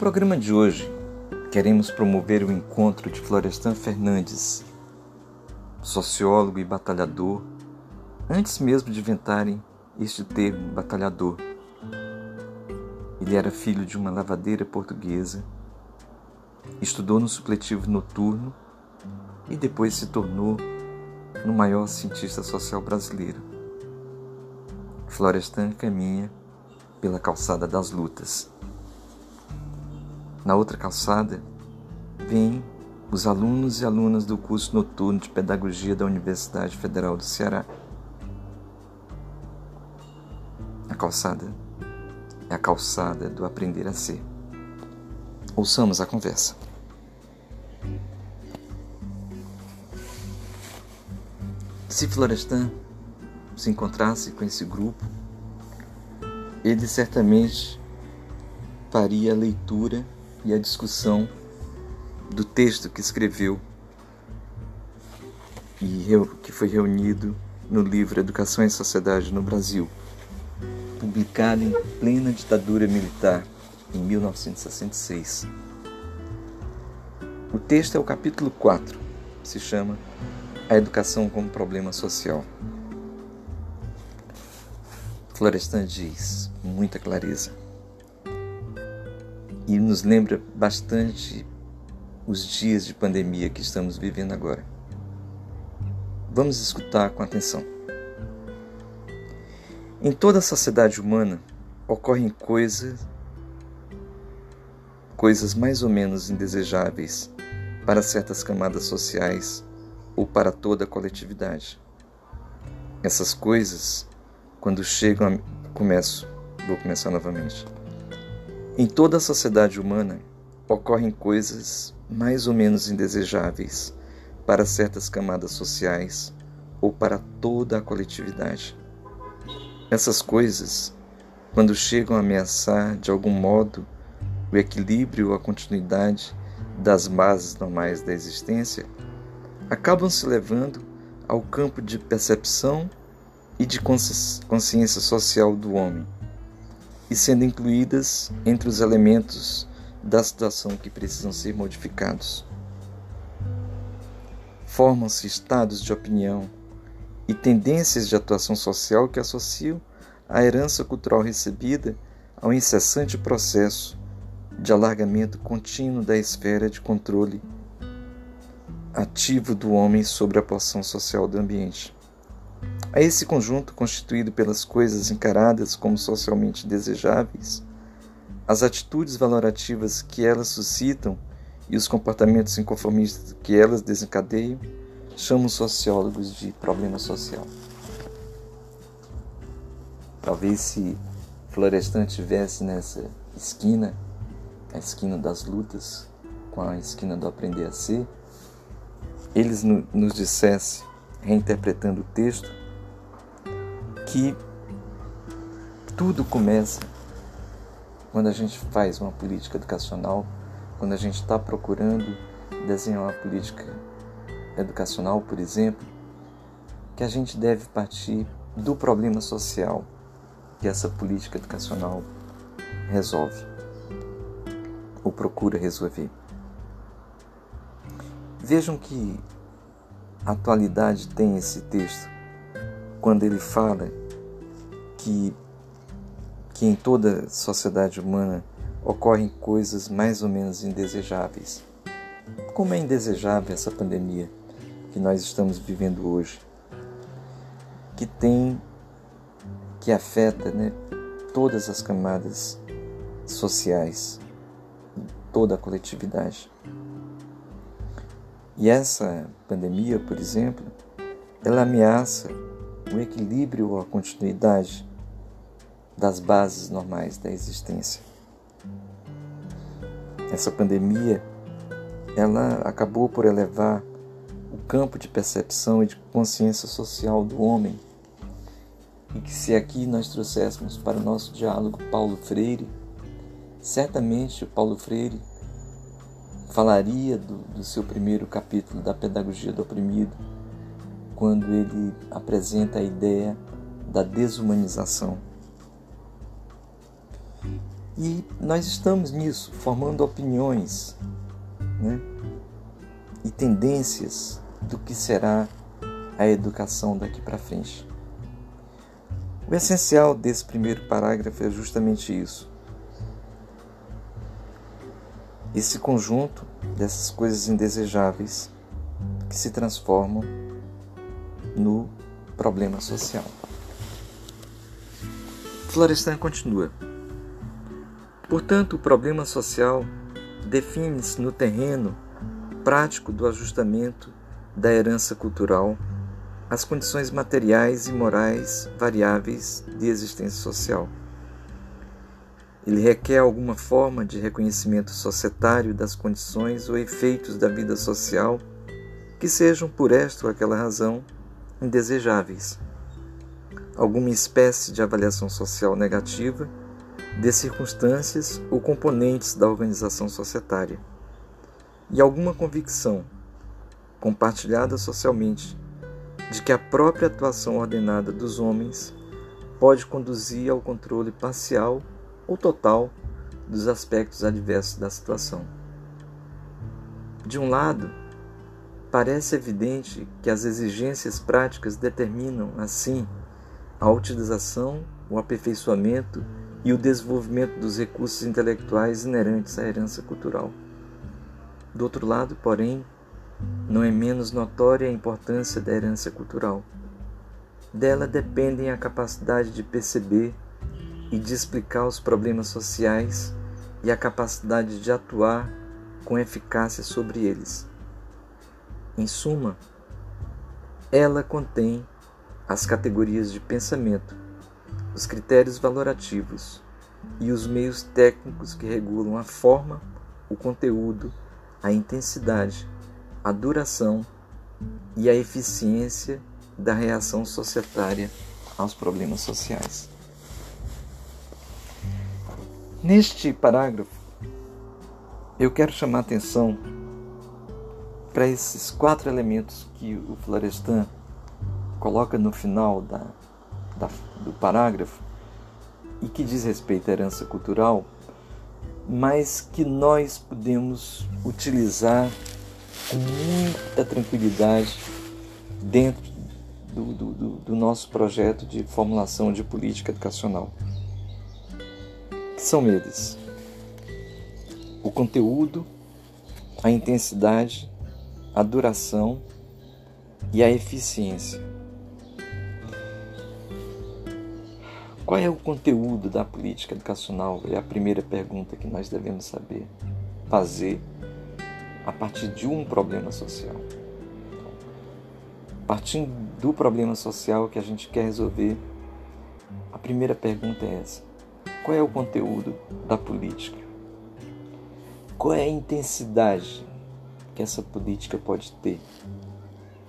programa de hoje, queremos promover o encontro de Florestan Fernandes, sociólogo e batalhador, antes mesmo de inventarem este termo batalhador. Ele era filho de uma lavadeira portuguesa, estudou no supletivo noturno e depois se tornou no maior cientista social brasileiro. Florestan caminha pela calçada das lutas. Na outra calçada, vêm os alunos e alunas do curso noturno de Pedagogia da Universidade Federal do Ceará. A calçada é a calçada do aprender a ser. Ouçamos a conversa. Se Florestan se encontrasse com esse grupo, ele certamente faria a leitura e a discussão do texto que escreveu e que foi reunido no livro Educação e Sociedade no Brasil, publicado em plena ditadura militar em 1966. O texto é o capítulo 4, se chama A Educação como Problema Social. Florestan diz, com muita clareza, e nos lembra bastante os dias de pandemia que estamos vivendo agora. Vamos escutar com atenção. Em toda a sociedade humana ocorrem coisas coisas mais ou menos indesejáveis para certas camadas sociais ou para toda a coletividade. Essas coisas, quando chegam a... começo, vou começar novamente. Em toda a sociedade humana ocorrem coisas mais ou menos indesejáveis para certas camadas sociais ou para toda a coletividade. Essas coisas, quando chegam a ameaçar de algum modo o equilíbrio ou a continuidade das bases normais da existência, acabam se levando ao campo de percepção e de consciência social do homem e sendo incluídas entre os elementos da situação que precisam ser modificados. Formam-se estados de opinião e tendências de atuação social que associam a herança cultural recebida ao incessante processo de alargamento contínuo da esfera de controle ativo do homem sobre a porção social do ambiente. A esse conjunto, constituído pelas coisas encaradas como socialmente desejáveis, as atitudes valorativas que elas suscitam e os comportamentos inconformistas que elas desencadeiam, chamam sociólogos de problema social. Talvez se Florestan tivesse nessa esquina, a esquina das lutas, com a esquina do aprender a ser, eles nos dissesse, reinterpretando o texto, que tudo começa quando a gente faz uma política educacional, quando a gente está procurando desenhar uma política educacional, por exemplo, que a gente deve partir do problema social que essa política educacional resolve ou procura resolver. Vejam que atualidade tem esse texto quando ele fala que, que em toda sociedade humana ocorrem coisas mais ou menos indesejáveis. Como é indesejável essa pandemia que nós estamos vivendo hoje, que tem, que afeta né, todas as camadas sociais, toda a coletividade. E essa pandemia, por exemplo, ela ameaça o equilíbrio ou a continuidade das bases normais da existência. Essa pandemia, ela acabou por elevar o campo de percepção e de consciência social do homem. E que se aqui nós trouxéssemos para o nosso diálogo Paulo Freire, certamente o Paulo Freire falaria do, do seu primeiro capítulo da Pedagogia do Oprimido, quando ele apresenta a ideia da desumanização. E nós estamos nisso, formando opiniões né? e tendências do que será a educação daqui para frente. O essencial desse primeiro parágrafo é justamente isso. Esse conjunto dessas coisas indesejáveis que se transformam no problema social. Florestan continua. Portanto, o problema social define-se no terreno prático do ajustamento da herança cultural às condições materiais e morais variáveis de existência social. Ele requer alguma forma de reconhecimento societário das condições ou efeitos da vida social que sejam, por esta ou aquela razão, indesejáveis. Alguma espécie de avaliação social negativa de circunstâncias ou componentes da organização societária. E alguma convicção, compartilhada socialmente, de que a própria atuação ordenada dos homens pode conduzir ao controle parcial ou total dos aspectos adversos da situação. De um lado, parece evidente que as exigências práticas determinam, assim, a utilização, o aperfeiçoamento e o desenvolvimento dos recursos intelectuais inerentes à herança cultural. Do outro lado, porém, não é menos notória a importância da herança cultural. Dela dependem a capacidade de perceber e de explicar os problemas sociais e a capacidade de atuar com eficácia sobre eles. Em suma, ela contém as categorias de pensamento, os critérios valorativos e os meios técnicos que regulam a forma, o conteúdo, a intensidade, a duração e a eficiência da reação societária aos problemas sociais. Neste parágrafo, eu quero chamar atenção para esses quatro elementos que o Florestan coloca no final da, da, do parágrafo e que diz respeito à herança cultural, mas que nós podemos utilizar com muita tranquilidade dentro do, do, do nosso projeto de formulação de política educacional que são eles? O conteúdo, a intensidade, a duração e a eficiência. Qual é o conteúdo da política educacional? É a primeira pergunta que nós devemos saber fazer a partir de um problema social. Partindo do problema social que a gente quer resolver, a primeira pergunta é essa: qual é o conteúdo da política? Qual é a intensidade que essa política pode ter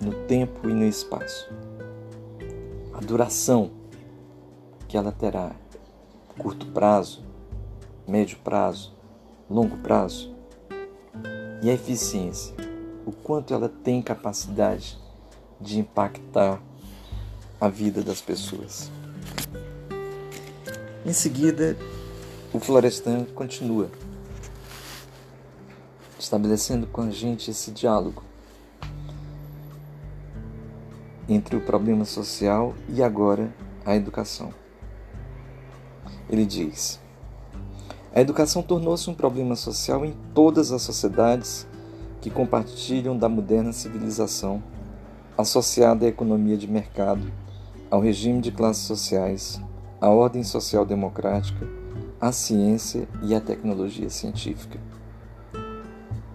no tempo e no espaço? A duração que ela terá, curto prazo, médio prazo, longo prazo? E a eficiência, o quanto ela tem capacidade de impactar a vida das pessoas. Em seguida, o Florestan continua, estabelecendo com a gente esse diálogo entre o problema social e agora a educação. Ele diz: A educação tornou-se um problema social em todas as sociedades que compartilham da moderna civilização, associada à economia de mercado, ao regime de classes sociais, a ordem social democrática, a ciência e a tecnologia científica.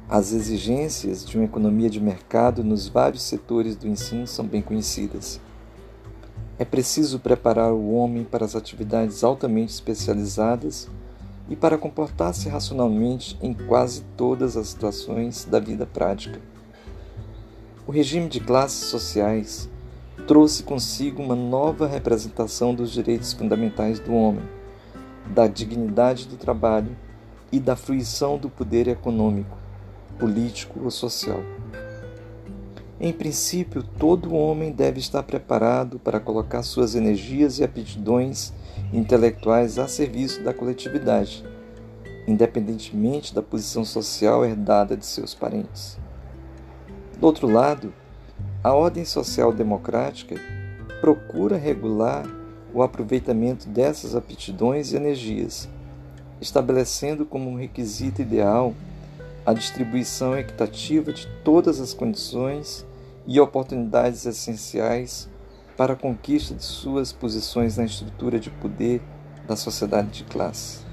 As exigências de uma economia de mercado nos vários setores do ensino são bem conhecidas. É preciso preparar o homem para as atividades altamente especializadas e para comportar-se racionalmente em quase todas as situações da vida prática. O regime de classes sociais trouxe consigo uma nova representação dos direitos fundamentais do homem, da dignidade do trabalho e da fruição do poder econômico, político ou social. Em princípio, todo homem deve estar preparado para colocar suas energias e aptidões intelectuais a serviço da coletividade, independentemente da posição social herdada de seus parentes. Do outro lado, a ordem social democrática procura regular o aproveitamento dessas aptidões e energias, estabelecendo como um requisito ideal a distribuição equitativa de todas as condições e oportunidades essenciais para a conquista de suas posições na estrutura de poder da sociedade de classe.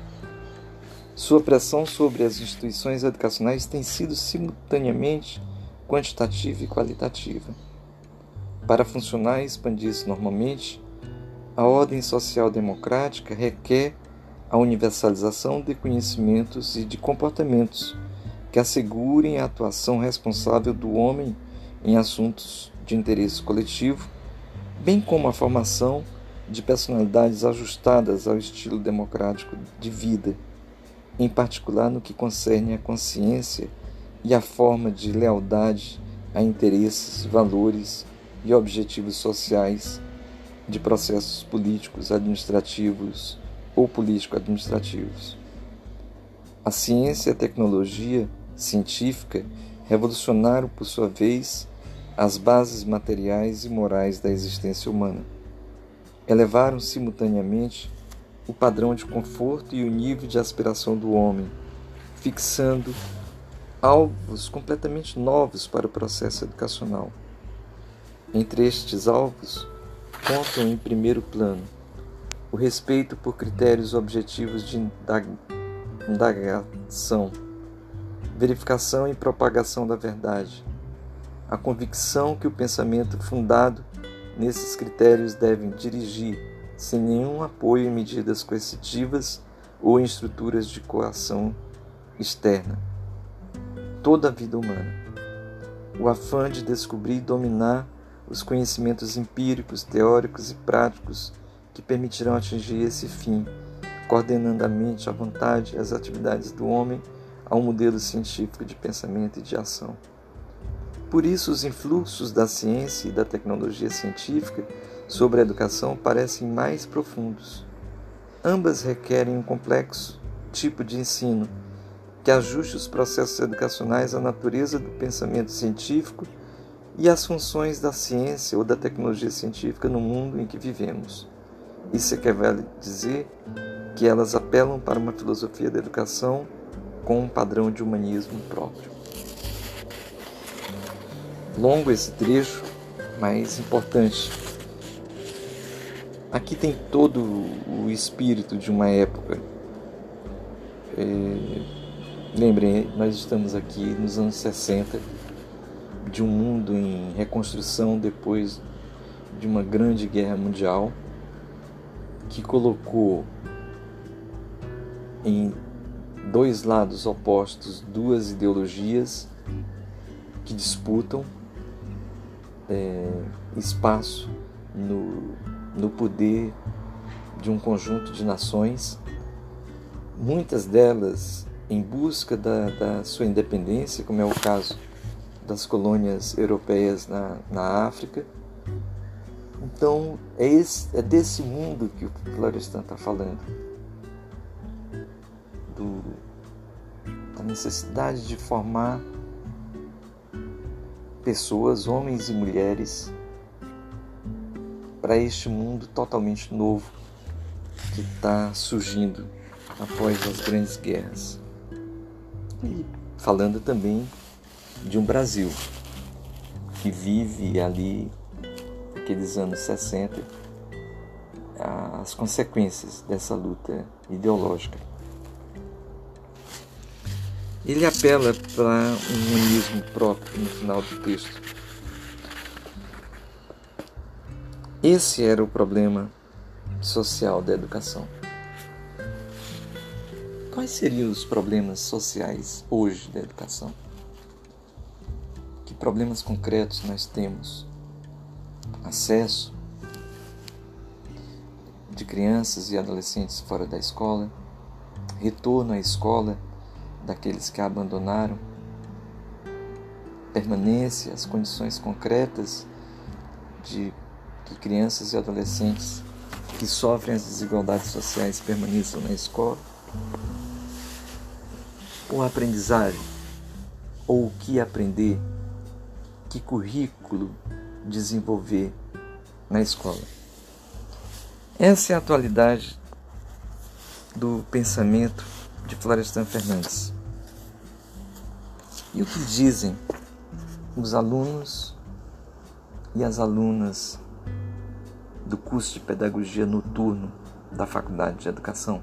Sua pressão sobre as instituições educacionais tem sido simultaneamente quantitativa e qualitativa. Para funcionar e expandir-se normalmente, a ordem social democrática requer a universalização de conhecimentos e de comportamentos que assegurem a atuação responsável do homem em assuntos de interesse coletivo, bem como a formação de personalidades ajustadas ao estilo democrático de vida, em particular no que concerne a consciência e a forma de lealdade a interesses, valores e objetivos sociais de processos políticos, administrativos ou político-administrativos. A ciência e a tecnologia científica revolucionaram, por sua vez, as bases materiais e morais da existência humana. Elevaram simultaneamente o padrão de conforto e o nível de aspiração do homem, fixando alvos completamente novos para o processo educacional. Entre estes alvos, contam em primeiro plano o respeito por critérios objetivos de indagação verificação e propagação da verdade. A convicção que o pensamento fundado nesses critérios deve dirigir, sem nenhum apoio em medidas coercitivas ou em estruturas de coação externa, toda a vida humana. O afã de descobrir e dominar os conhecimentos empíricos, teóricos e práticos que permitirão atingir esse fim, coordenando a mente, a vontade e as atividades do homem a um modelo científico de pensamento e de ação. Por isso, os influxos da ciência e da tecnologia científica sobre a educação parecem mais profundos. Ambas requerem um complexo tipo de ensino que ajuste os processos educacionais à natureza do pensamento científico e às funções da ciência ou da tecnologia científica no mundo em que vivemos. Isso equivale dizer que elas apelam para uma filosofia da educação com um padrão de humanismo próprio. Longo esse trecho, mas importante. Aqui tem todo o espírito de uma época. É, lembrem, nós estamos aqui nos anos 60, de um mundo em reconstrução depois de uma grande guerra mundial que colocou em dois lados opostos, duas ideologias que disputam é, espaço no, no poder de um conjunto de nações, muitas delas em busca da, da sua independência, como é o caso das colônias europeias na, na África. Então, é, esse, é desse mundo que o Florestan está falando necessidade de formar pessoas, homens e mulheres, para este mundo totalmente novo que está surgindo após as grandes guerras. E falando também de um Brasil que vive ali, aqueles anos 60, as consequências dessa luta ideológica. Ele apela para um humanismo próprio no final do texto. Esse era o problema social da educação. Quais seriam os problemas sociais hoje da educação? Que problemas concretos nós temos? Acesso de crianças e adolescentes fora da escola, retorno à escola daqueles que a abandonaram, permanência, as condições concretas de que crianças e adolescentes que sofrem as desigualdades sociais permaneçam na escola. com a aprendizagem? Ou o que aprender? Que currículo desenvolver na escola? Essa é a atualidade do pensamento de Florestan Fernandes. E o que dizem os alunos e as alunas do curso de Pedagogia Noturno da Faculdade de Educação?